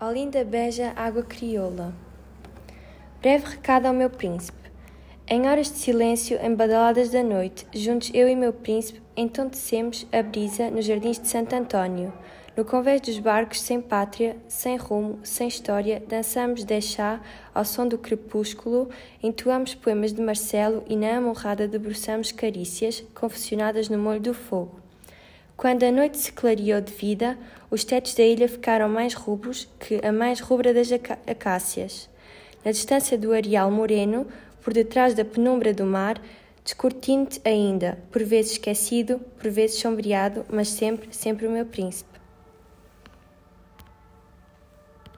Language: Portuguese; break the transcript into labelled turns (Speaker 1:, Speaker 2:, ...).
Speaker 1: Olinda beija água crioula. Breve recado ao meu príncipe. Em horas de silêncio, em badaladas da noite, juntos eu e meu príncipe, entontecemos a brisa nos jardins de Santo Antônio. No convés dos barcos, sem pátria, sem rumo, sem história, dançamos deixá ao som do crepúsculo, entoamos poemas de Marcelo e na amorrada debruçamos carícias, confeccionadas no molho do fogo. Quando a noite se clareou de vida, os tetos da ilha ficaram mais rubros que a mais rubra das acácias. Na distância do areal moreno, por detrás da penumbra do mar, descortinte ainda, por vezes esquecido, por vezes sombreado, mas sempre, sempre o meu príncipe.